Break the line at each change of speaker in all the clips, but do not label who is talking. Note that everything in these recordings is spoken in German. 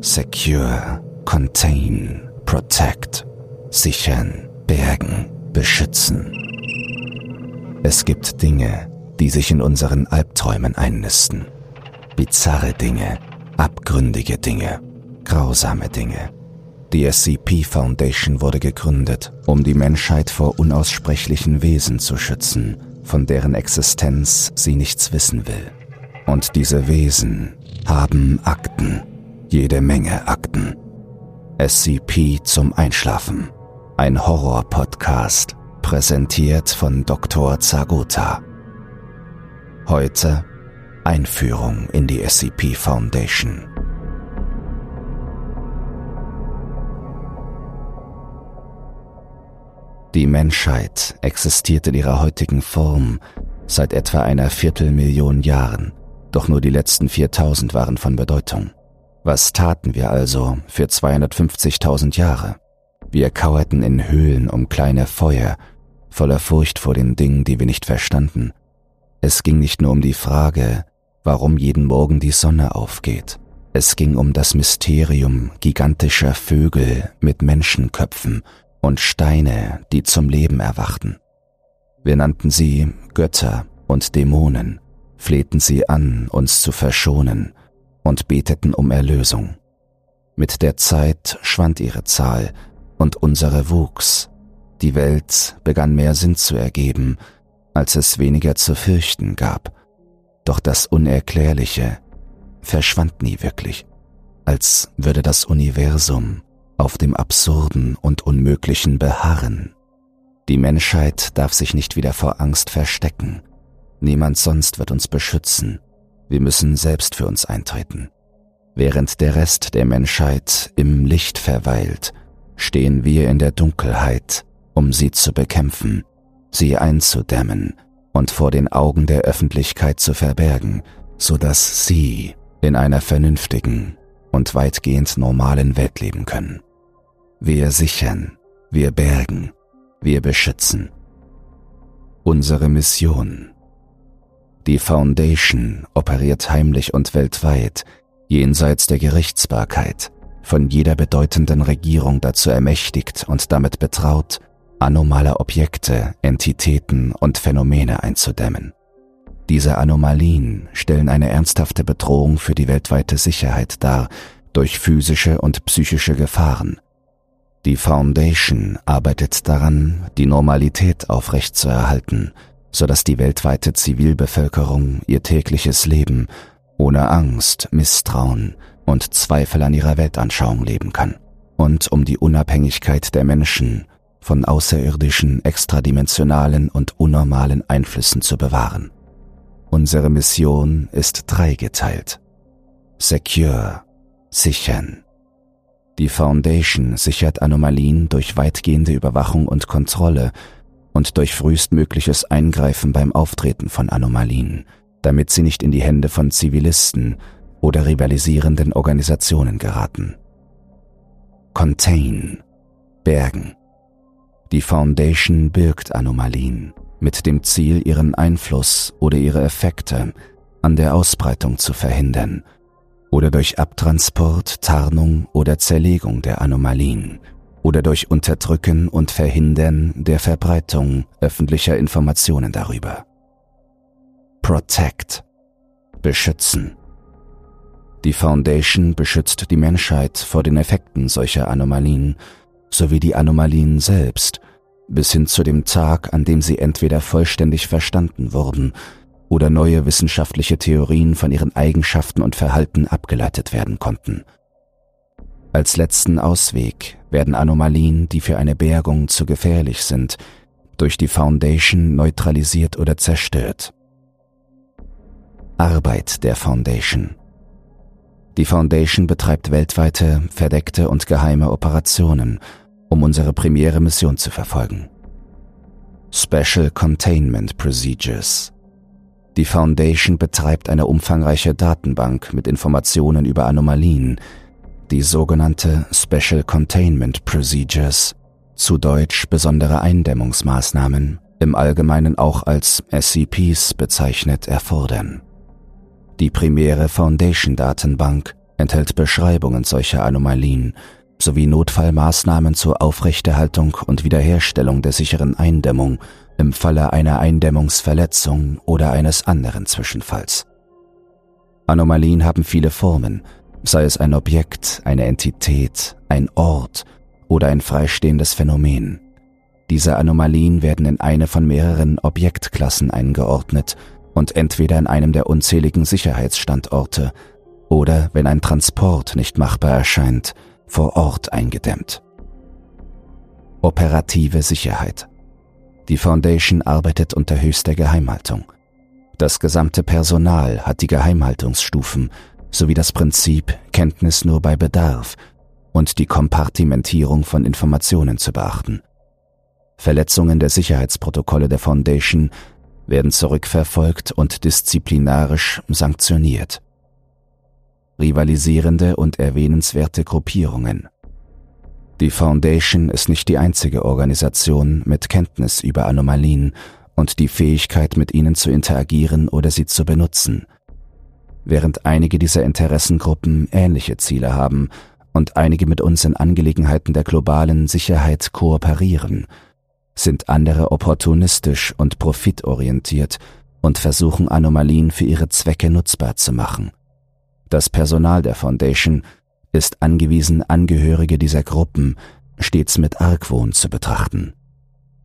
Secure, Contain, Protect, sichern, bergen, beschützen. Es gibt Dinge, die sich in unseren Albträumen einnisten. Bizarre Dinge, abgründige Dinge, grausame Dinge. Die SCP Foundation wurde gegründet, um die Menschheit vor unaussprechlichen Wesen zu schützen, von deren Existenz sie nichts wissen will. Und diese Wesen haben Akten, jede Menge Akten. SCP zum Einschlafen. Ein Horror-Podcast, präsentiert von Dr. Zagota. Heute Einführung in die SCP Foundation. Die Menschheit existiert in ihrer heutigen Form seit etwa einer Viertelmillion Jahren, doch nur die letzten 4000 waren von Bedeutung. Was taten wir also für 250.000 Jahre? Wir kauerten in Höhlen um kleine Feuer, voller Furcht vor den Dingen, die wir nicht verstanden. Es ging nicht nur um die Frage, warum jeden Morgen die Sonne aufgeht. Es ging um das Mysterium gigantischer Vögel mit Menschenköpfen und Steine, die zum Leben erwachten. Wir nannten sie Götter und Dämonen, flehten sie an, uns zu verschonen und beteten um Erlösung. Mit der Zeit schwand ihre Zahl und unsere wuchs. Die Welt begann mehr Sinn zu ergeben, als es weniger zu fürchten gab. Doch das Unerklärliche verschwand nie wirklich, als würde das Universum auf dem Absurden und Unmöglichen beharren. Die Menschheit darf sich nicht wieder vor Angst verstecken. Niemand sonst wird uns beschützen. Wir müssen selbst für uns eintreten. Während der Rest der Menschheit im Licht verweilt, stehen wir in der Dunkelheit, um sie zu bekämpfen, sie einzudämmen und vor den Augen der Öffentlichkeit zu verbergen, so dass sie in einer vernünftigen und weitgehend normalen Welt leben können. Wir sichern, wir bergen, wir beschützen. Unsere Mission. Die Foundation operiert heimlich und weltweit, jenseits der Gerichtsbarkeit, von jeder bedeutenden Regierung dazu ermächtigt und damit betraut, anomale Objekte, Entitäten und Phänomene einzudämmen. Diese Anomalien stellen eine ernsthafte Bedrohung für die weltweite Sicherheit dar durch physische und psychische Gefahren, die Foundation arbeitet daran, die Normalität aufrechtzuerhalten, sodass die weltweite Zivilbevölkerung ihr tägliches Leben ohne Angst, Misstrauen und Zweifel an ihrer Weltanschauung leben kann. Und um die Unabhängigkeit der Menschen von außerirdischen, extradimensionalen und unnormalen Einflüssen zu bewahren. Unsere Mission ist dreigeteilt. Secure, sichern die Foundation sichert Anomalien durch weitgehende Überwachung und Kontrolle und durch frühestmögliches Eingreifen beim Auftreten von Anomalien, damit sie nicht in die Hände von Zivilisten oder rivalisierenden Organisationen geraten. Contain Bergen Die Foundation birgt Anomalien mit dem Ziel, ihren Einfluss oder ihre Effekte an der Ausbreitung zu verhindern – oder durch Abtransport, Tarnung oder Zerlegung der Anomalien oder durch Unterdrücken und Verhindern der Verbreitung öffentlicher Informationen darüber. Protect Beschützen Die Foundation beschützt die Menschheit vor den Effekten solcher Anomalien sowie die Anomalien selbst bis hin zu dem Tag, an dem sie entweder vollständig verstanden wurden oder neue wissenschaftliche Theorien von ihren Eigenschaften und Verhalten abgeleitet werden konnten. Als letzten Ausweg werden Anomalien, die für eine Bergung zu gefährlich sind, durch die Foundation neutralisiert oder zerstört. Arbeit der Foundation Die Foundation betreibt weltweite, verdeckte und geheime Operationen, um unsere primäre Mission zu verfolgen. Special Containment Procedures die Foundation betreibt eine umfangreiche Datenbank mit Informationen über Anomalien, die sogenannte Special Containment Procedures, zu Deutsch besondere Eindämmungsmaßnahmen, im Allgemeinen auch als SCPs bezeichnet, erfordern. Die primäre Foundation-Datenbank enthält Beschreibungen solcher Anomalien sowie Notfallmaßnahmen zur Aufrechterhaltung und Wiederherstellung der sicheren Eindämmung im Falle einer Eindämmungsverletzung oder eines anderen Zwischenfalls. Anomalien haben viele Formen, sei es ein Objekt, eine Entität, ein Ort oder ein freistehendes Phänomen. Diese Anomalien werden in eine von mehreren Objektklassen eingeordnet und entweder in einem der unzähligen Sicherheitsstandorte oder, wenn ein Transport nicht machbar erscheint, vor Ort eingedämmt. Operative Sicherheit. Die Foundation arbeitet unter höchster Geheimhaltung. Das gesamte Personal hat die Geheimhaltungsstufen sowie das Prinzip Kenntnis nur bei Bedarf und die Kompartimentierung von Informationen zu beachten. Verletzungen der Sicherheitsprotokolle der Foundation werden zurückverfolgt und disziplinarisch sanktioniert. Rivalisierende und erwähnenswerte Gruppierungen. Die Foundation ist nicht die einzige Organisation mit Kenntnis über Anomalien und die Fähigkeit, mit ihnen zu interagieren oder sie zu benutzen. Während einige dieser Interessengruppen ähnliche Ziele haben und einige mit uns in Angelegenheiten der globalen Sicherheit kooperieren, sind andere opportunistisch und profitorientiert und versuchen Anomalien für ihre Zwecke nutzbar zu machen. Das Personal der Foundation ist angewiesen, Angehörige dieser Gruppen stets mit Argwohn zu betrachten.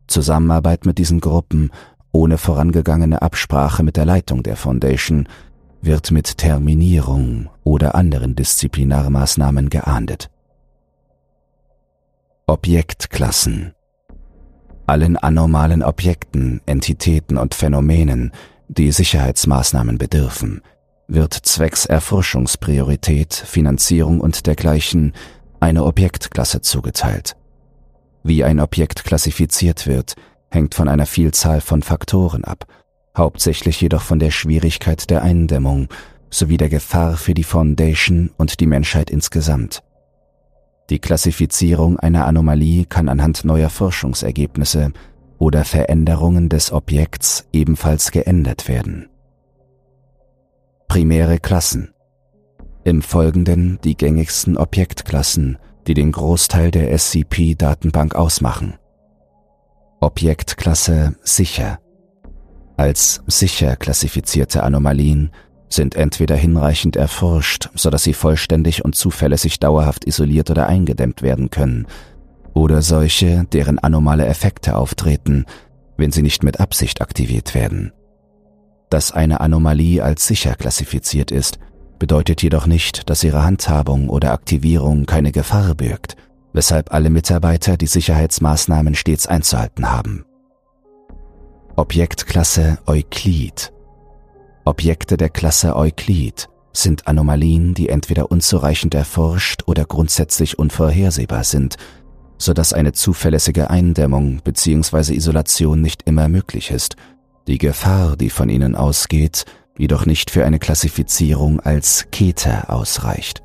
Zusammenarbeit mit diesen Gruppen ohne vorangegangene Absprache mit der Leitung der Foundation wird mit Terminierung oder anderen Disziplinarmaßnahmen geahndet. Objektklassen allen anormalen Objekten, Entitäten und Phänomenen, die Sicherheitsmaßnahmen bedürfen, wird zwecks Erforschungspriorität, Finanzierung und dergleichen eine Objektklasse zugeteilt. Wie ein Objekt klassifiziert wird, hängt von einer Vielzahl von Faktoren ab, hauptsächlich jedoch von der Schwierigkeit der Eindämmung sowie der Gefahr für die Foundation und die Menschheit insgesamt. Die Klassifizierung einer Anomalie kann anhand neuer Forschungsergebnisse oder Veränderungen des Objekts ebenfalls geändert werden. Primäre Klassen Im Folgenden die gängigsten Objektklassen, die den Großteil der SCP-Datenbank ausmachen. Objektklasse sicher. Als sicher klassifizierte Anomalien sind entweder hinreichend erforscht, sodass sie vollständig und zuverlässig dauerhaft isoliert oder eingedämmt werden können, oder solche, deren anomale Effekte auftreten, wenn sie nicht mit Absicht aktiviert werden. Dass eine Anomalie als sicher klassifiziert ist, bedeutet jedoch nicht, dass ihre Handhabung oder Aktivierung keine Gefahr birgt, weshalb alle Mitarbeiter die Sicherheitsmaßnahmen stets einzuhalten haben. Objektklasse Euklid Objekte der Klasse Euklid sind Anomalien, die entweder unzureichend erforscht oder grundsätzlich unvorhersehbar sind, so dass eine zuverlässige Eindämmung bzw. Isolation nicht immer möglich ist, die Gefahr, die von ihnen ausgeht, jedoch nicht für eine Klassifizierung als Keter ausreicht.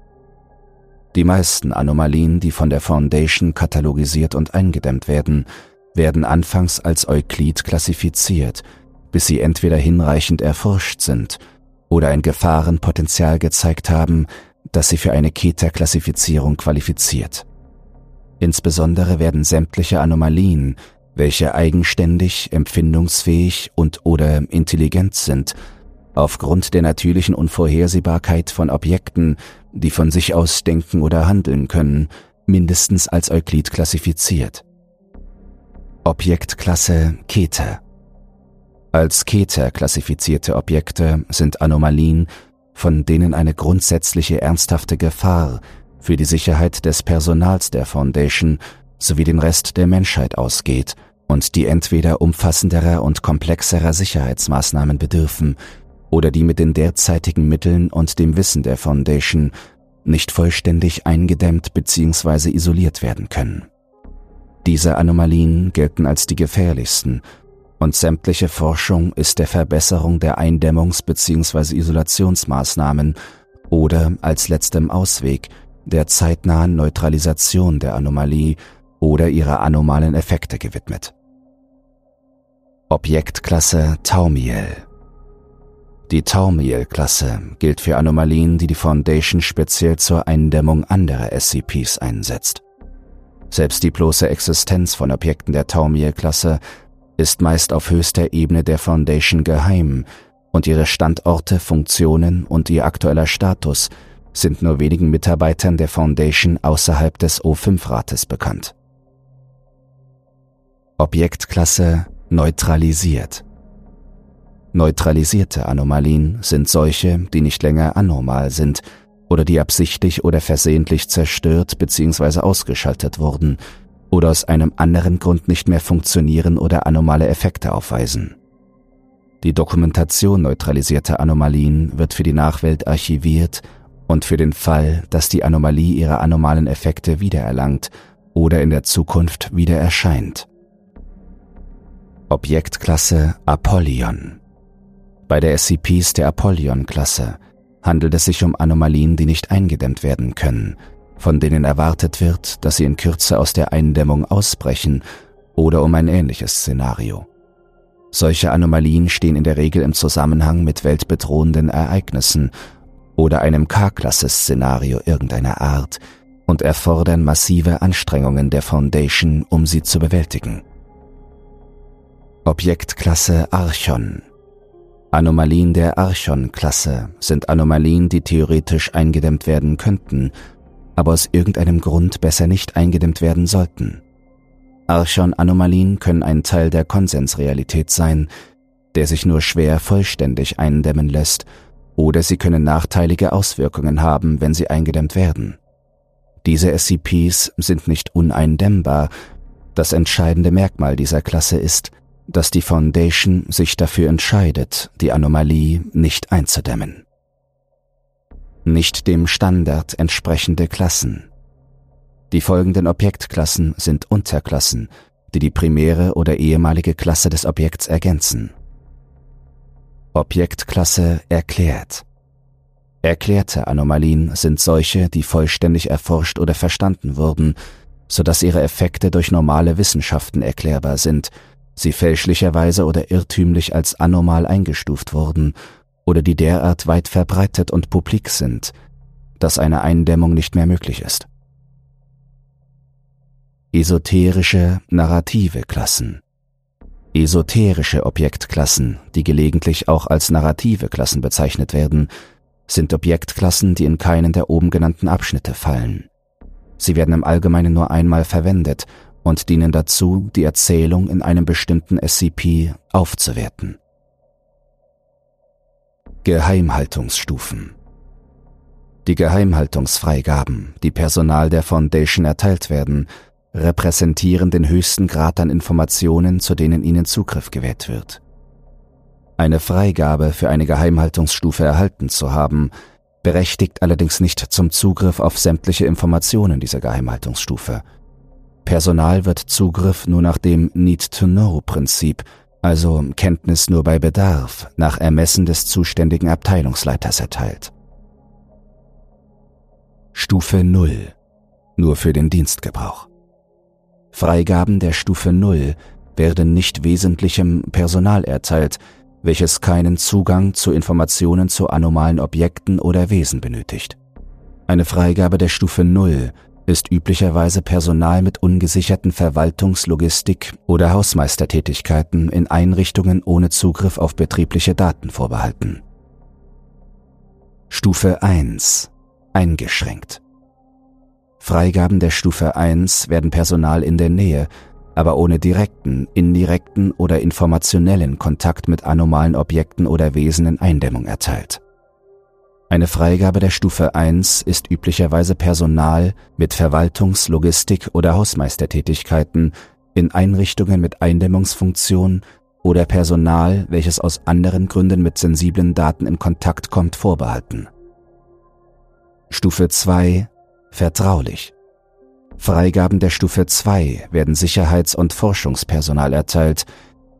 Die meisten Anomalien, die von der Foundation katalogisiert und eingedämmt werden, werden anfangs als Euklid klassifiziert – bis sie entweder hinreichend erforscht sind oder ein Gefahrenpotenzial gezeigt haben, das sie für eine Keta-Klassifizierung qualifiziert. Insbesondere werden sämtliche Anomalien, welche eigenständig, empfindungsfähig und oder intelligent sind, aufgrund der natürlichen Unvorhersehbarkeit von Objekten, die von sich aus denken oder handeln können, mindestens als Euklid klassifiziert. Objektklasse Keter als Keter klassifizierte Objekte sind Anomalien, von denen eine grundsätzliche ernsthafte Gefahr für die Sicherheit des Personals der Foundation sowie den Rest der Menschheit ausgeht und die entweder umfassenderer und komplexerer Sicherheitsmaßnahmen bedürfen oder die mit den derzeitigen Mitteln und dem Wissen der Foundation nicht vollständig eingedämmt bzw. isoliert werden können. Diese Anomalien gelten als die gefährlichsten und sämtliche Forschung ist der Verbesserung der Eindämmungs- bzw. Isolationsmaßnahmen oder als letztem Ausweg der zeitnahen Neutralisation der Anomalie oder ihrer anomalen Effekte gewidmet. Objektklasse Taumiel Die Taumiel-Klasse gilt für Anomalien, die die Foundation speziell zur Eindämmung anderer SCPs einsetzt. Selbst die bloße Existenz von Objekten der Taumiel-Klasse ist meist auf höchster Ebene der Foundation geheim und ihre Standorte, Funktionen und ihr aktueller Status sind nur wenigen Mitarbeitern der Foundation außerhalb des O5-Rates bekannt. Objektklasse neutralisiert. Neutralisierte Anomalien sind solche, die nicht länger anormal sind oder die absichtlich oder versehentlich zerstört bzw. ausgeschaltet wurden oder aus einem anderen Grund nicht mehr funktionieren oder anomale Effekte aufweisen. Die Dokumentation neutralisierter Anomalien wird für die Nachwelt archiviert und für den Fall, dass die Anomalie ihre anomalen Effekte wiedererlangt oder in der Zukunft wieder erscheint. Objektklasse Apollyon Bei der SCPs der Apollyon-Klasse handelt es sich um Anomalien, die nicht eingedämmt werden können, von denen erwartet wird, dass sie in Kürze aus der Eindämmung ausbrechen oder um ein ähnliches Szenario. Solche Anomalien stehen in der Regel im Zusammenhang mit weltbedrohenden Ereignissen oder einem K-Klasse-Szenario irgendeiner Art und erfordern massive Anstrengungen der Foundation, um sie zu bewältigen. Objektklasse Archon Anomalien der Archon-Klasse sind Anomalien, die theoretisch eingedämmt werden könnten, aber aus irgendeinem Grund besser nicht eingedämmt werden sollten. Archon-Anomalien können ein Teil der Konsensrealität sein, der sich nur schwer vollständig eindämmen lässt, oder sie können nachteilige Auswirkungen haben, wenn sie eingedämmt werden. Diese SCPs sind nicht uneindämmbar. Das entscheidende Merkmal dieser Klasse ist, dass die Foundation sich dafür entscheidet, die Anomalie nicht einzudämmen nicht dem Standard entsprechende Klassen. Die folgenden Objektklassen sind Unterklassen, die die primäre oder ehemalige Klasse des Objekts ergänzen. Objektklasse erklärt. Erklärte Anomalien sind solche, die vollständig erforscht oder verstanden wurden, so dass ihre Effekte durch normale Wissenschaften erklärbar sind, sie fälschlicherweise oder irrtümlich als anormal eingestuft wurden oder die derart weit verbreitet und publik sind, dass eine Eindämmung nicht mehr möglich ist. Esoterische narrative Klassen Esoterische Objektklassen, die gelegentlich auch als narrative Klassen bezeichnet werden, sind Objektklassen, die in keinen der oben genannten Abschnitte fallen. Sie werden im Allgemeinen nur einmal verwendet und dienen dazu, die Erzählung in einem bestimmten SCP aufzuwerten. Geheimhaltungsstufen Die Geheimhaltungsfreigaben, die Personal der Foundation erteilt werden, repräsentieren den höchsten Grad an Informationen, zu denen ihnen Zugriff gewährt wird. Eine Freigabe für eine Geheimhaltungsstufe erhalten zu haben, berechtigt allerdings nicht zum Zugriff auf sämtliche Informationen dieser Geheimhaltungsstufe. Personal wird Zugriff nur nach dem Need-to-Know-Prinzip also Kenntnis nur bei Bedarf, nach Ermessen des zuständigen Abteilungsleiters erteilt. Stufe 0 nur für den Dienstgebrauch. Freigaben der Stufe 0 werden nicht wesentlichem Personal erteilt, welches keinen Zugang zu Informationen zu anomalen Objekten oder Wesen benötigt. Eine Freigabe der Stufe 0 ist üblicherweise Personal mit ungesicherten Verwaltungs-, Logistik- oder Hausmeistertätigkeiten in Einrichtungen ohne Zugriff auf betriebliche Daten vorbehalten. Stufe 1 eingeschränkt. Freigaben der Stufe 1 werden Personal in der Nähe, aber ohne direkten, indirekten oder informationellen Kontakt mit anomalen Objekten oder Wesen in Eindämmung erteilt. Eine Freigabe der Stufe 1 ist üblicherweise Personal mit Verwaltungs-, Logistik- oder Hausmeistertätigkeiten in Einrichtungen mit Eindämmungsfunktion oder Personal, welches aus anderen Gründen mit sensiblen Daten in Kontakt kommt, vorbehalten. Stufe 2 Vertraulich. Freigaben der Stufe 2 werden Sicherheits- und Forschungspersonal erteilt,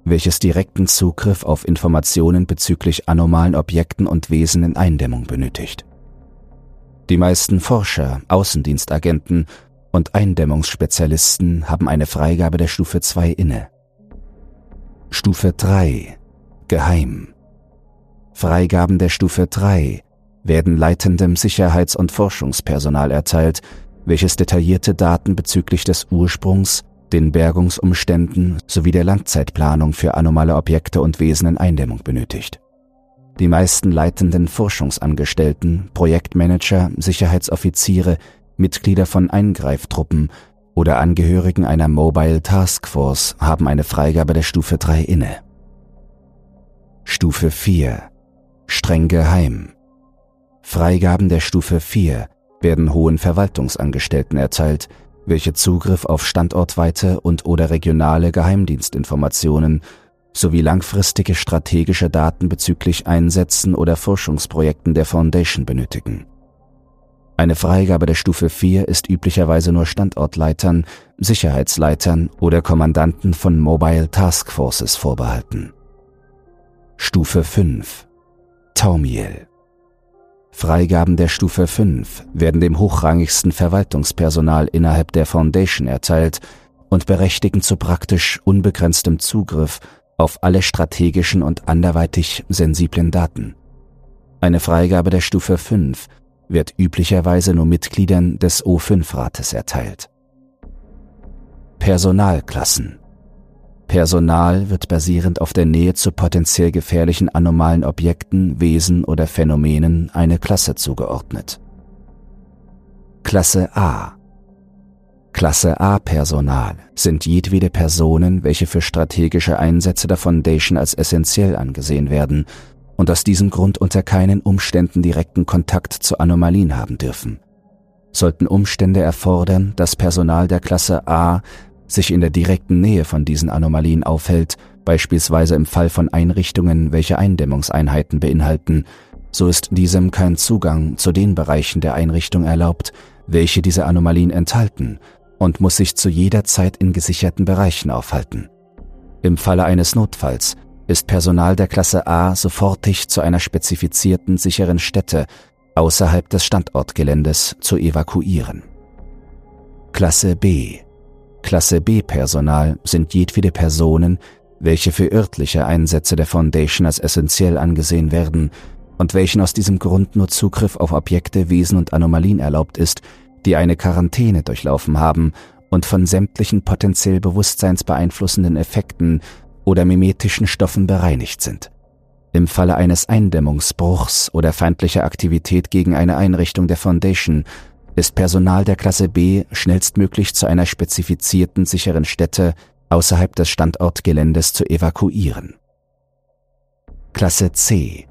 welches direkten Zugriff auf Informationen bezüglich anomalen Objekten und Wesen in Eindämmung benötigt. Die meisten Forscher, Außendienstagenten und Eindämmungsspezialisten haben eine Freigabe der Stufe 2 inne. Stufe 3 Geheim Freigaben der Stufe 3 werden leitendem Sicherheits- und Forschungspersonal erteilt, welches detaillierte Daten bezüglich des Ursprungs, den Bergungsumständen sowie der Langzeitplanung für anomale Objekte und Wesen in Eindämmung benötigt. Die meisten leitenden Forschungsangestellten, Projektmanager, Sicherheitsoffiziere, Mitglieder von Eingreiftruppen oder Angehörigen einer Mobile Task Force haben eine Freigabe der Stufe 3 inne. Stufe 4 Streng geheim Freigaben der Stufe 4 werden hohen Verwaltungsangestellten erteilt, welche Zugriff auf standortweite und oder regionale Geheimdienstinformationen sowie langfristige strategische Daten bezüglich Einsätzen oder Forschungsprojekten der Foundation benötigen. Eine Freigabe der Stufe 4 ist üblicherweise nur Standortleitern, Sicherheitsleitern oder Kommandanten von Mobile Task Forces vorbehalten. Stufe 5 Taumiel Freigaben der Stufe 5 werden dem hochrangigsten Verwaltungspersonal innerhalb der Foundation erteilt und berechtigen zu praktisch unbegrenztem Zugriff auf alle strategischen und anderweitig sensiblen Daten. Eine Freigabe der Stufe 5 wird üblicherweise nur Mitgliedern des O5-Rates erteilt. Personalklassen Personal wird basierend auf der Nähe zu potenziell gefährlichen anomalen Objekten, Wesen oder Phänomenen eine Klasse zugeordnet. Klasse A Klasse A Personal sind jedwede Personen, welche für strategische Einsätze der Foundation als essentiell angesehen werden und aus diesem Grund unter keinen Umständen direkten Kontakt zu Anomalien haben dürfen. Sollten Umstände erfordern, dass Personal der Klasse A sich in der direkten Nähe von diesen Anomalien aufhält, beispielsweise im Fall von Einrichtungen, welche Eindämmungseinheiten beinhalten, so ist diesem kein Zugang zu den Bereichen der Einrichtung erlaubt, welche diese Anomalien enthalten und muss sich zu jeder Zeit in gesicherten Bereichen aufhalten. Im Falle eines Notfalls ist Personal der Klasse A sofortig zu einer spezifizierten sicheren Stätte außerhalb des Standortgeländes zu evakuieren. Klasse B Klasse B-Personal sind jedwede Personen, welche für örtliche Einsätze der Foundation als essentiell angesehen werden und welchen aus diesem Grund nur Zugriff auf Objekte, Wesen und Anomalien erlaubt ist, die eine Quarantäne durchlaufen haben und von sämtlichen potenziell bewusstseinsbeeinflussenden Effekten oder mimetischen Stoffen bereinigt sind. Im Falle eines Eindämmungsbruchs oder feindlicher Aktivität gegen eine Einrichtung der Foundation ist Personal der Klasse B schnellstmöglich zu einer spezifizierten sicheren Stätte außerhalb des Standortgeländes zu evakuieren. Klasse C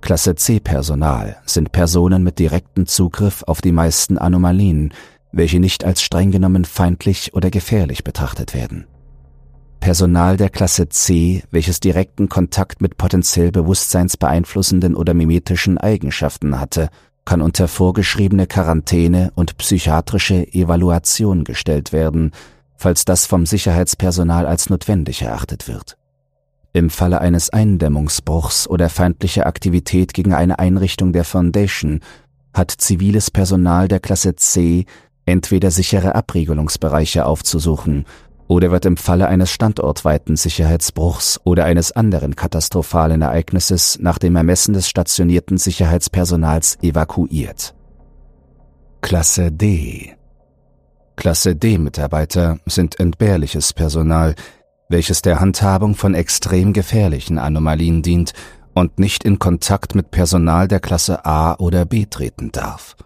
Klasse C Personal sind Personen mit direktem Zugriff auf die meisten Anomalien, welche nicht als streng genommen feindlich oder gefährlich betrachtet werden. Personal der Klasse C, welches direkten Kontakt mit potenziell bewusstseinsbeeinflussenden oder mimetischen Eigenschaften hatte, kann unter vorgeschriebene Quarantäne und psychiatrische Evaluation gestellt werden, falls das vom Sicherheitspersonal als notwendig erachtet wird. Im Falle eines Eindämmungsbruchs oder feindlicher Aktivität gegen eine Einrichtung der Foundation hat ziviles Personal der Klasse C entweder sichere Abriegelungsbereiche aufzusuchen oder wird im Falle eines standortweiten Sicherheitsbruchs oder eines anderen katastrophalen Ereignisses nach dem Ermessen des stationierten Sicherheitspersonals evakuiert. Klasse D Klasse D-Mitarbeiter sind entbehrliches Personal, welches der Handhabung von extrem gefährlichen Anomalien dient und nicht in Kontakt mit Personal der Klasse A oder B treten darf.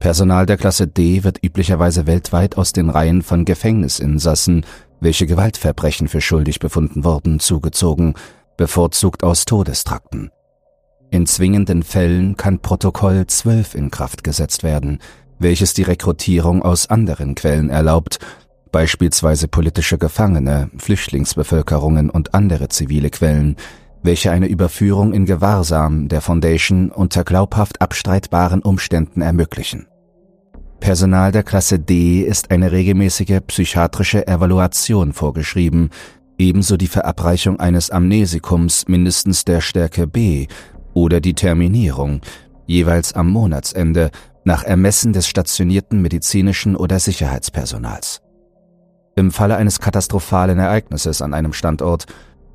Personal der Klasse D wird üblicherweise weltweit aus den Reihen von Gefängnisinsassen, welche Gewaltverbrechen für schuldig befunden wurden, zugezogen, bevorzugt aus Todestrakten. In zwingenden Fällen kann Protokoll 12 in Kraft gesetzt werden, welches die Rekrutierung aus anderen Quellen erlaubt, beispielsweise politische Gefangene, Flüchtlingsbevölkerungen und andere zivile Quellen, welche eine Überführung in Gewahrsam der Foundation unter glaubhaft abstreitbaren Umständen ermöglichen. Personal der Klasse D ist eine regelmäßige psychiatrische Evaluation vorgeschrieben, ebenso die Verabreichung eines Amnesikums mindestens der Stärke B oder die Terminierung, jeweils am Monatsende, nach Ermessen des stationierten medizinischen oder Sicherheitspersonals. Im Falle eines katastrophalen Ereignisses an einem Standort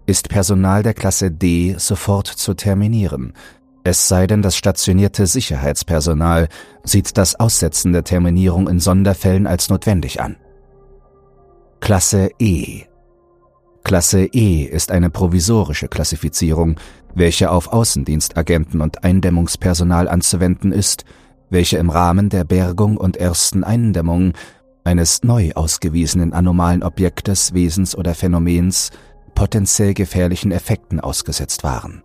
ist Personal der Klasse D sofort zu terminieren, es sei denn, das stationierte Sicherheitspersonal sieht das Aussetzen der Terminierung in Sonderfällen als notwendig an. Klasse E Klasse E ist eine provisorische Klassifizierung, welche auf Außendienstagenten und Eindämmungspersonal anzuwenden ist, welche im Rahmen der Bergung und ersten Eindämmung eines neu ausgewiesenen anomalen Objektes, Wesens oder Phänomens potenziell gefährlichen Effekten ausgesetzt waren.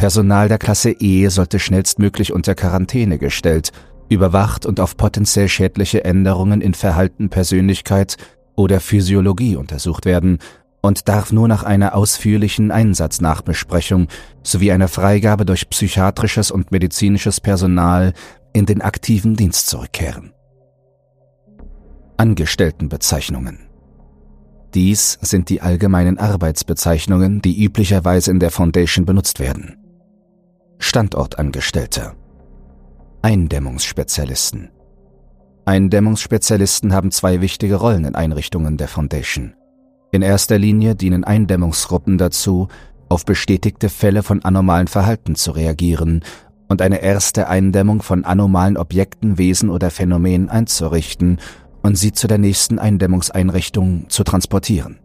Personal der Klasse E sollte schnellstmöglich unter Quarantäne gestellt, überwacht und auf potenziell schädliche Änderungen in Verhalten, Persönlichkeit oder Physiologie untersucht werden und darf nur nach einer ausführlichen Einsatznachbesprechung sowie einer Freigabe durch psychiatrisches und medizinisches Personal in den aktiven Dienst zurückkehren. Angestelltenbezeichnungen Dies sind die allgemeinen Arbeitsbezeichnungen, die üblicherweise in der Foundation benutzt werden. Standortangestellte Eindämmungsspezialisten Eindämmungsspezialisten haben zwei wichtige Rollen in Einrichtungen der Foundation. In erster Linie dienen Eindämmungsgruppen dazu, auf bestätigte Fälle von anomalen Verhalten zu reagieren und eine erste Eindämmung von anomalen Objekten, Wesen oder Phänomenen einzurichten und sie zu der nächsten Eindämmungseinrichtung zu transportieren.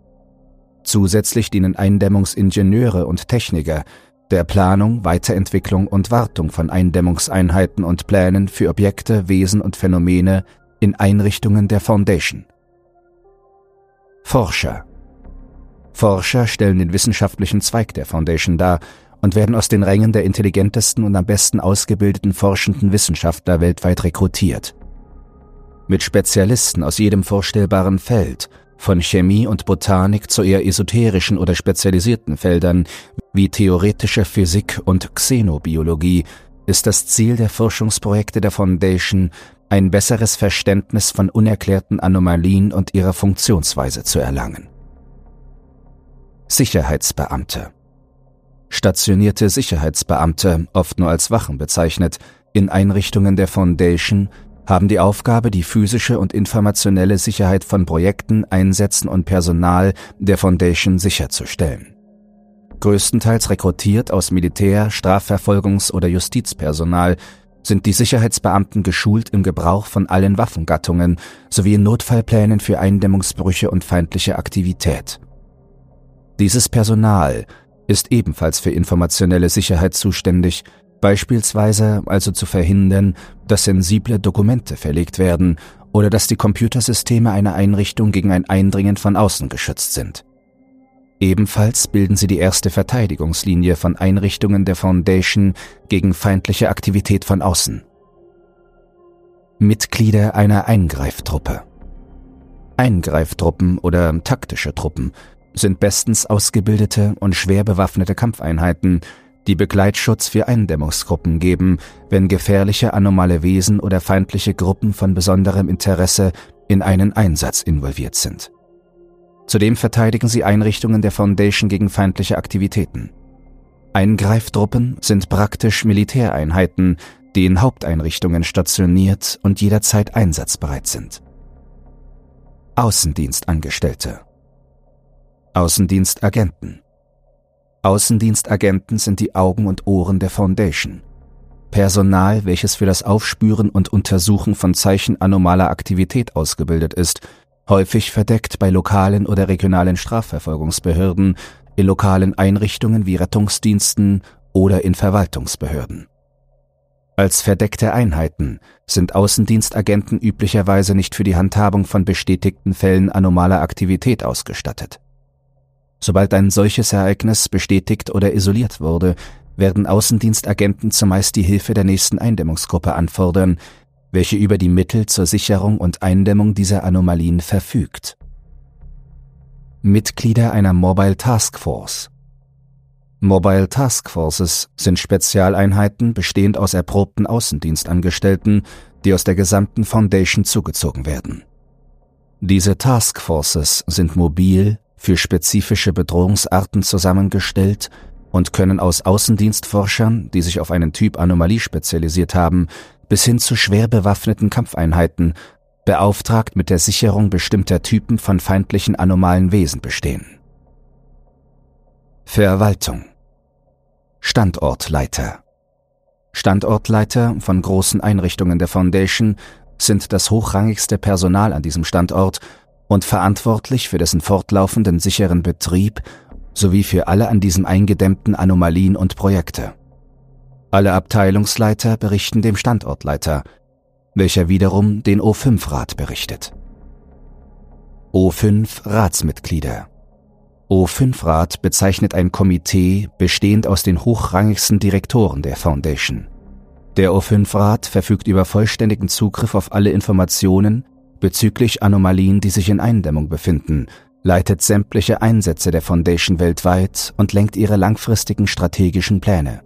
Zusätzlich dienen Eindämmungsingenieure und Techniker der Planung, Weiterentwicklung und Wartung von Eindämmungseinheiten und Plänen für Objekte, Wesen und Phänomene in Einrichtungen der Foundation. Forscher Forscher stellen den wissenschaftlichen Zweig der Foundation dar und werden aus den Rängen der intelligentesten und am besten ausgebildeten forschenden Wissenschaftler weltweit rekrutiert. Mit Spezialisten aus jedem vorstellbaren Feld, von Chemie und Botanik zu eher esoterischen oder spezialisierten Feldern wie theoretische Physik und Xenobiologie, ist das Ziel der Forschungsprojekte der Foundation, ein besseres Verständnis von unerklärten Anomalien und ihrer Funktionsweise zu erlangen. Sicherheitsbeamte. Stationierte Sicherheitsbeamte, oft nur als Wachen bezeichnet, in Einrichtungen der Foundation haben die Aufgabe, die physische und informationelle Sicherheit von Projekten, Einsätzen und Personal der Foundation sicherzustellen. Größtenteils rekrutiert aus Militär, Strafverfolgungs- oder Justizpersonal sind die Sicherheitsbeamten geschult im Gebrauch von allen Waffengattungen sowie in Notfallplänen für Eindämmungsbrüche und feindliche Aktivität. Dieses Personal ist ebenfalls für informationelle Sicherheit zuständig, beispielsweise also zu verhindern, dass sensible Dokumente verlegt werden oder dass die Computersysteme einer Einrichtung gegen ein Eindringen von außen geschützt sind. Ebenfalls bilden sie die erste Verteidigungslinie von Einrichtungen der Foundation gegen feindliche Aktivität von außen. Mitglieder einer Eingreiftruppe Eingreiftruppen oder taktische Truppen sind bestens ausgebildete und schwer bewaffnete Kampfeinheiten, die Begleitschutz für Eindämmungsgruppen geben, wenn gefährliche anomale Wesen oder feindliche Gruppen von besonderem Interesse in einen Einsatz involviert sind. Zudem verteidigen sie Einrichtungen der Foundation gegen feindliche Aktivitäten. Eingreiftruppen sind praktisch Militäreinheiten, die in Haupteinrichtungen stationiert und jederzeit einsatzbereit sind. Außendienstangestellte Außendienstagenten Außendienstagenten sind die Augen und Ohren der Foundation. Personal, welches für das Aufspüren und Untersuchen von Zeichen anomaler Aktivität ausgebildet ist, häufig verdeckt bei lokalen oder regionalen Strafverfolgungsbehörden, in lokalen Einrichtungen wie Rettungsdiensten oder in Verwaltungsbehörden. Als verdeckte Einheiten sind Außendienstagenten üblicherweise nicht für die Handhabung von bestätigten Fällen anomaler Aktivität ausgestattet. Sobald ein solches Ereignis bestätigt oder isoliert wurde, werden Außendienstagenten zumeist die Hilfe der nächsten Eindämmungsgruppe anfordern, welche über die Mittel zur Sicherung und Eindämmung dieser Anomalien verfügt. Mitglieder einer Mobile Task Force Mobile Task Forces sind Spezialeinheiten bestehend aus erprobten Außendienstangestellten, die aus der gesamten Foundation zugezogen werden. Diese Task Forces sind mobil, für spezifische Bedrohungsarten zusammengestellt und können aus Außendienstforschern, die sich auf einen Typ Anomalie spezialisiert haben, bis hin zu schwer bewaffneten Kampfeinheiten, beauftragt mit der Sicherung bestimmter Typen von feindlichen anomalen Wesen bestehen. Verwaltung Standortleiter Standortleiter von großen Einrichtungen der Foundation sind das hochrangigste Personal an diesem Standort und verantwortlich für dessen fortlaufenden sicheren Betrieb sowie für alle an diesem eingedämmten Anomalien und Projekte. Alle Abteilungsleiter berichten dem Standortleiter, welcher wiederum den O5-Rat berichtet. O5 Ratsmitglieder O5-Rat bezeichnet ein Komitee bestehend aus den hochrangigsten Direktoren der Foundation. Der O5-Rat verfügt über vollständigen Zugriff auf alle Informationen bezüglich Anomalien, die sich in Eindämmung befinden, leitet sämtliche Einsätze der Foundation weltweit und lenkt ihre langfristigen strategischen Pläne.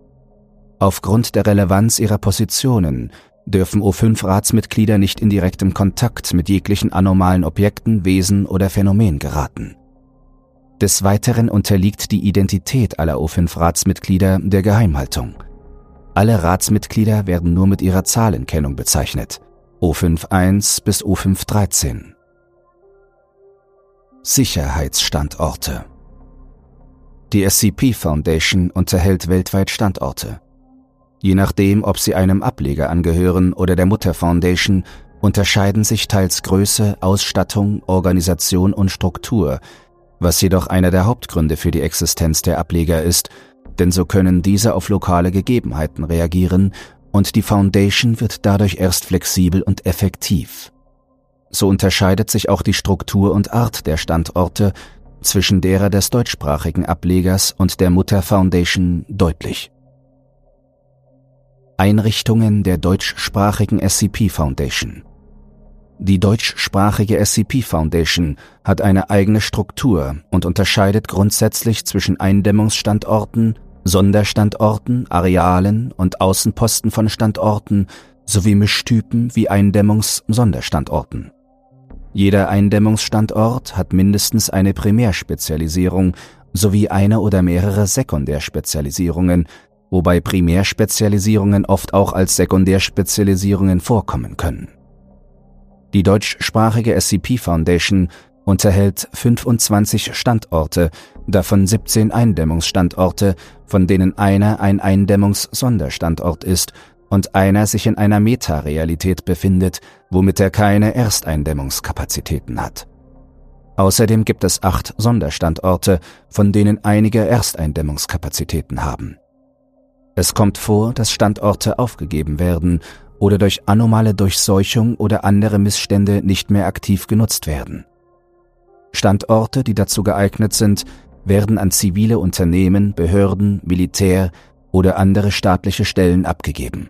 Aufgrund der Relevanz ihrer Positionen dürfen O5-Ratsmitglieder nicht in direktem Kontakt mit jeglichen anomalen Objekten, Wesen oder Phänomen geraten. Des Weiteren unterliegt die Identität aller O5-Ratsmitglieder der Geheimhaltung. Alle Ratsmitglieder werden nur mit ihrer Zahlenkennung bezeichnet, O51 bis O513. Sicherheitsstandorte Die SCP Foundation unterhält weltweit Standorte. Je nachdem, ob sie einem Ableger angehören oder der Mutter Foundation, unterscheiden sich teils Größe, Ausstattung, Organisation und Struktur, was jedoch einer der Hauptgründe für die Existenz der Ableger ist, denn so können diese auf lokale Gegebenheiten reagieren und die Foundation wird dadurch erst flexibel und effektiv. So unterscheidet sich auch die Struktur und Art der Standorte zwischen derer des deutschsprachigen Ablegers und der Mutter Foundation deutlich. Einrichtungen der deutschsprachigen SCP Foundation die deutschsprachige SCP Foundation hat eine eigene Struktur und unterscheidet grundsätzlich zwischen Eindämmungsstandorten, Sonderstandorten, Arealen und Außenposten von Standorten sowie Mischtypen wie Eindämmungs-Sonderstandorten. Jeder Eindämmungsstandort hat mindestens eine Primärspezialisierung sowie eine oder mehrere Sekundärspezialisierungen, wobei Primärspezialisierungen oft auch als Sekundärspezialisierungen vorkommen können. Die deutschsprachige SCP Foundation unterhält 25 Standorte, davon 17 Eindämmungsstandorte, von denen einer ein Eindämmungs-Sonderstandort ist und einer sich in einer Metarealität befindet, womit er keine Ersteindämmungskapazitäten hat. Außerdem gibt es acht Sonderstandorte, von denen einige Ersteindämmungskapazitäten haben. Es kommt vor, dass Standorte aufgegeben werden oder durch anomale Durchseuchung oder andere Missstände nicht mehr aktiv genutzt werden. Standorte, die dazu geeignet sind, werden an zivile Unternehmen, Behörden, Militär oder andere staatliche Stellen abgegeben.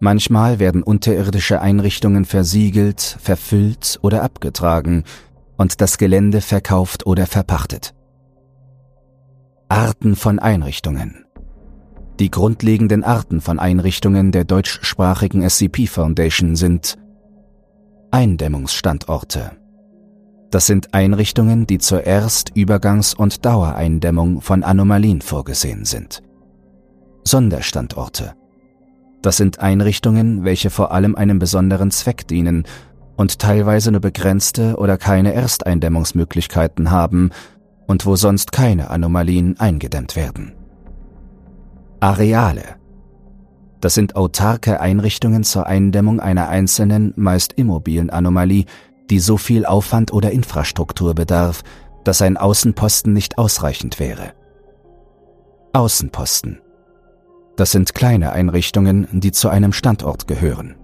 Manchmal werden unterirdische Einrichtungen versiegelt, verfüllt oder abgetragen und das Gelände verkauft oder verpachtet. Arten von Einrichtungen die grundlegenden Arten von Einrichtungen der deutschsprachigen SCP Foundation sind Eindämmungsstandorte. Das sind Einrichtungen, die zur Erst-, Übergangs- und Dauereindämmung von Anomalien vorgesehen sind. Sonderstandorte. Das sind Einrichtungen, welche vor allem einem besonderen Zweck dienen und teilweise nur begrenzte oder keine Ersteindämmungsmöglichkeiten haben und wo sonst keine Anomalien eingedämmt werden. Areale. Das sind autarke Einrichtungen zur Eindämmung einer einzelnen, meist immobilen Anomalie, die so viel Aufwand oder Infrastruktur bedarf, dass ein Außenposten nicht ausreichend wäre. Außenposten. Das sind kleine Einrichtungen, die zu einem Standort gehören.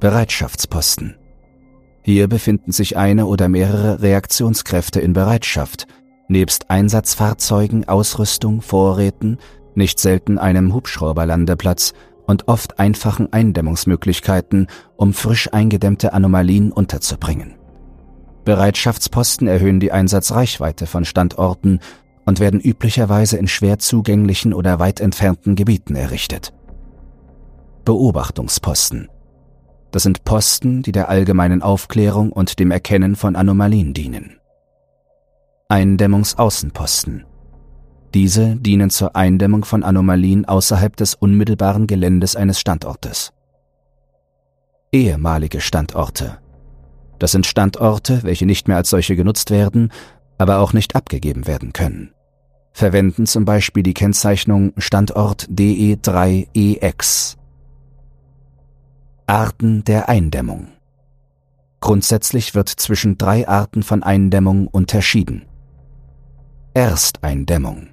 Bereitschaftsposten. Hier befinden sich eine oder mehrere Reaktionskräfte in Bereitschaft, nebst Einsatzfahrzeugen, Ausrüstung, Vorräten, nicht selten einem Hubschrauberlandeplatz und oft einfachen Eindämmungsmöglichkeiten, um frisch eingedämmte Anomalien unterzubringen. Bereitschaftsposten erhöhen die Einsatzreichweite von Standorten und werden üblicherweise in schwer zugänglichen oder weit entfernten Gebieten errichtet. Beobachtungsposten. Das sind Posten, die der allgemeinen Aufklärung und dem Erkennen von Anomalien dienen. Eindämmungsaußenposten. Diese dienen zur Eindämmung von Anomalien außerhalb des unmittelbaren Geländes eines Standortes. Ehemalige Standorte. Das sind Standorte, welche nicht mehr als solche genutzt werden, aber auch nicht abgegeben werden können. verwenden zum Beispiel die Kennzeichnung Standort DE3EX. Arten der Eindämmung Grundsätzlich wird zwischen drei Arten von Eindämmung unterschieden. Ersteindämmung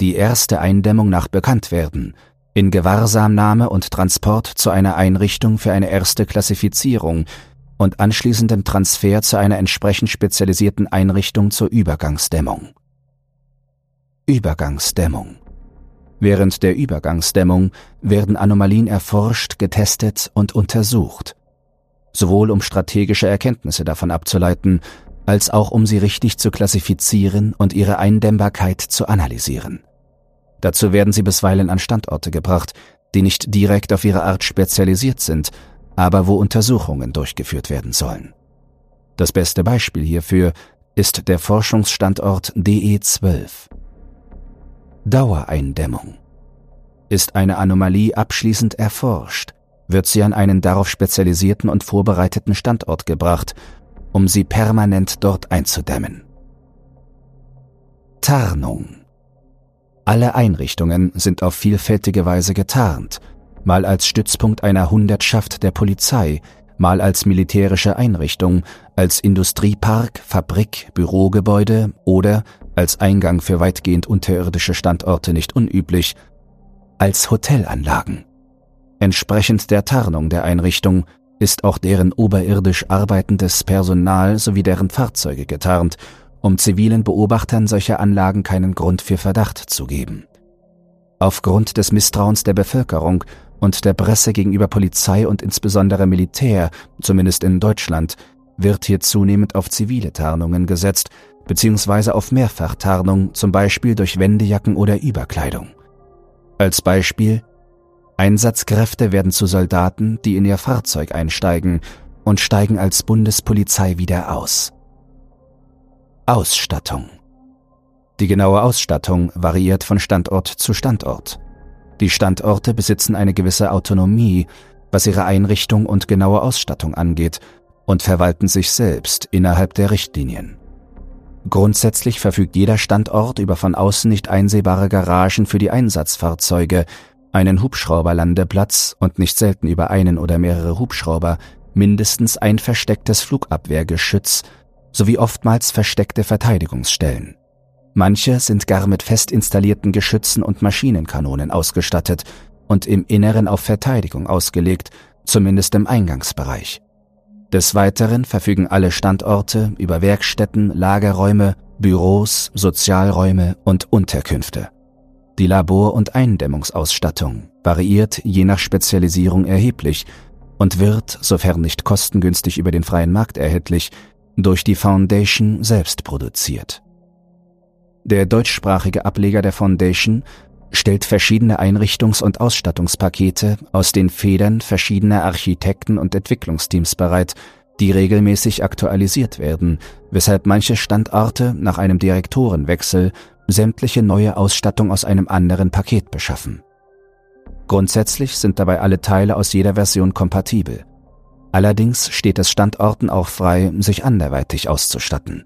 Die erste Eindämmung nach Bekanntwerden, in Gewahrsamnahme und Transport zu einer Einrichtung für eine erste Klassifizierung und anschließendem Transfer zu einer entsprechend spezialisierten Einrichtung zur Übergangsdämmung. Übergangsdämmung Während der Übergangsdämmung werden Anomalien erforscht, getestet und untersucht, sowohl um strategische Erkenntnisse davon abzuleiten, als auch um sie richtig zu klassifizieren und ihre Eindämmbarkeit zu analysieren. Dazu werden sie bisweilen an Standorte gebracht, die nicht direkt auf ihre Art spezialisiert sind, aber wo Untersuchungen durchgeführt werden sollen. Das beste Beispiel hierfür ist der Forschungsstandort DE12. Dauereindämmung. Ist eine Anomalie abschließend erforscht, wird sie an einen darauf spezialisierten und vorbereiteten Standort gebracht, um sie permanent dort einzudämmen. Tarnung. Alle Einrichtungen sind auf vielfältige Weise getarnt, mal als Stützpunkt einer Hundertschaft der Polizei, mal als militärische Einrichtung, als Industriepark, Fabrik, Bürogebäude oder als Eingang für weitgehend unterirdische Standorte nicht unüblich, als Hotelanlagen. Entsprechend der Tarnung der Einrichtung ist auch deren oberirdisch arbeitendes Personal sowie deren Fahrzeuge getarnt, um zivilen Beobachtern solcher Anlagen keinen Grund für Verdacht zu geben. Aufgrund des Misstrauens der Bevölkerung und der Presse gegenüber Polizei und insbesondere Militär, zumindest in Deutschland, wird hier zunehmend auf zivile Tarnungen gesetzt, beziehungsweise auf Mehrfachtarnung, zum Beispiel durch Wendejacken oder Überkleidung. Als Beispiel Einsatzkräfte werden zu Soldaten, die in ihr Fahrzeug einsteigen und steigen als Bundespolizei wieder aus. Ausstattung Die genaue Ausstattung variiert von Standort zu Standort. Die Standorte besitzen eine gewisse Autonomie, was ihre Einrichtung und genaue Ausstattung angeht, und verwalten sich selbst innerhalb der Richtlinien. Grundsätzlich verfügt jeder Standort über von außen nicht einsehbare Garagen für die Einsatzfahrzeuge, einen Hubschrauberlandeplatz und nicht selten über einen oder mehrere Hubschrauber, mindestens ein verstecktes Flugabwehrgeschütz sowie oftmals versteckte Verteidigungsstellen. Manche sind gar mit fest installierten Geschützen und Maschinenkanonen ausgestattet und im Inneren auf Verteidigung ausgelegt, zumindest im Eingangsbereich. Des Weiteren verfügen alle Standorte über Werkstätten, Lagerräume, Büros, Sozialräume und Unterkünfte. Die Labor- und Eindämmungsausstattung variiert je nach Spezialisierung erheblich und wird, sofern nicht kostengünstig über den freien Markt erhältlich, durch die Foundation selbst produziert. Der deutschsprachige Ableger der Foundation stellt verschiedene Einrichtungs- und Ausstattungspakete aus den Federn verschiedener Architekten und Entwicklungsteams bereit, die regelmäßig aktualisiert werden, weshalb manche Standorte nach einem Direktorenwechsel sämtliche neue Ausstattung aus einem anderen Paket beschaffen. Grundsätzlich sind dabei alle Teile aus jeder Version kompatibel. Allerdings steht es Standorten auch frei, sich anderweitig auszustatten.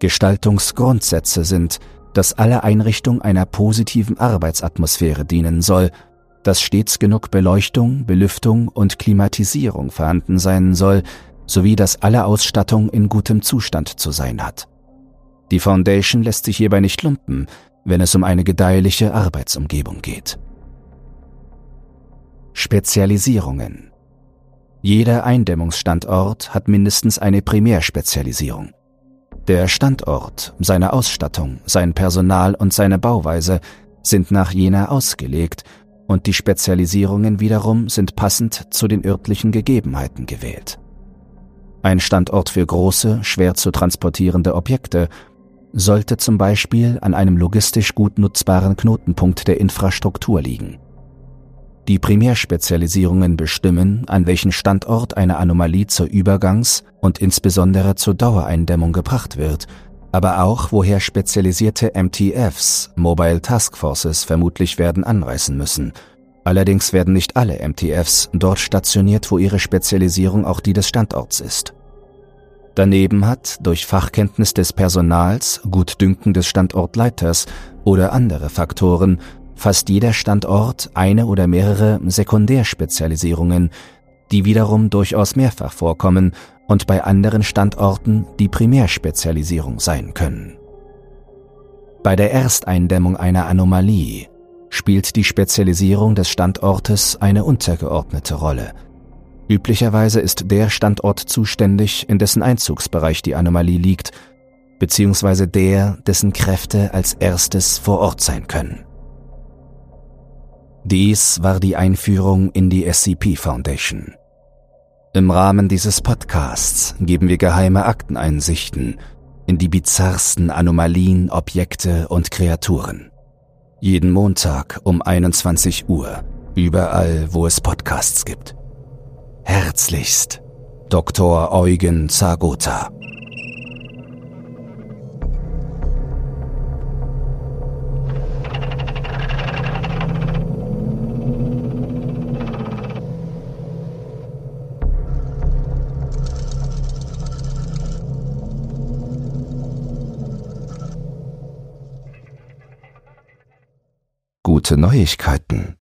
Gestaltungsgrundsätze sind, dass alle Einrichtung einer positiven Arbeitsatmosphäre dienen soll, dass stets genug Beleuchtung, Belüftung und Klimatisierung vorhanden sein soll, sowie dass alle Ausstattung in gutem Zustand zu sein hat. Die Foundation lässt sich hierbei nicht lumpen, wenn es um eine gedeihliche Arbeitsumgebung geht. Spezialisierungen Jeder Eindämmungsstandort hat mindestens eine Primärspezialisierung. Der Standort, seine Ausstattung, sein Personal und seine Bauweise sind nach jener ausgelegt und die Spezialisierungen wiederum sind passend zu den örtlichen Gegebenheiten gewählt. Ein Standort für große, schwer zu transportierende Objekte sollte zum Beispiel an einem logistisch gut nutzbaren Knotenpunkt der Infrastruktur liegen. Die Primärspezialisierungen bestimmen, an welchen Standort eine Anomalie zur Übergangs- und insbesondere zur Dauereindämmung gebracht wird, aber auch woher spezialisierte MTFs, Mobile Task Forces, vermutlich werden anreißen müssen. Allerdings werden nicht alle MTFs dort stationiert, wo ihre Spezialisierung auch die des Standorts ist. Daneben hat durch Fachkenntnis des Personals, Gutdünken des Standortleiters oder andere Faktoren fast jeder Standort eine oder mehrere Sekundärspezialisierungen, die wiederum durchaus mehrfach vorkommen und bei anderen Standorten die Primärspezialisierung sein können. Bei der Ersteindämmung einer Anomalie spielt die Spezialisierung des Standortes eine untergeordnete Rolle. Üblicherweise ist der Standort zuständig, in dessen Einzugsbereich die Anomalie liegt, beziehungsweise der, dessen Kräfte als erstes vor Ort sein können. Dies war die Einführung in die SCP Foundation. Im Rahmen dieses Podcasts geben wir geheime Akteneinsichten in die bizarrsten Anomalien, Objekte und Kreaturen. Jeden Montag um 21 Uhr, überall, wo es Podcasts gibt. Herzlichst, Dr. Eugen Zagota. Gute Neuigkeiten.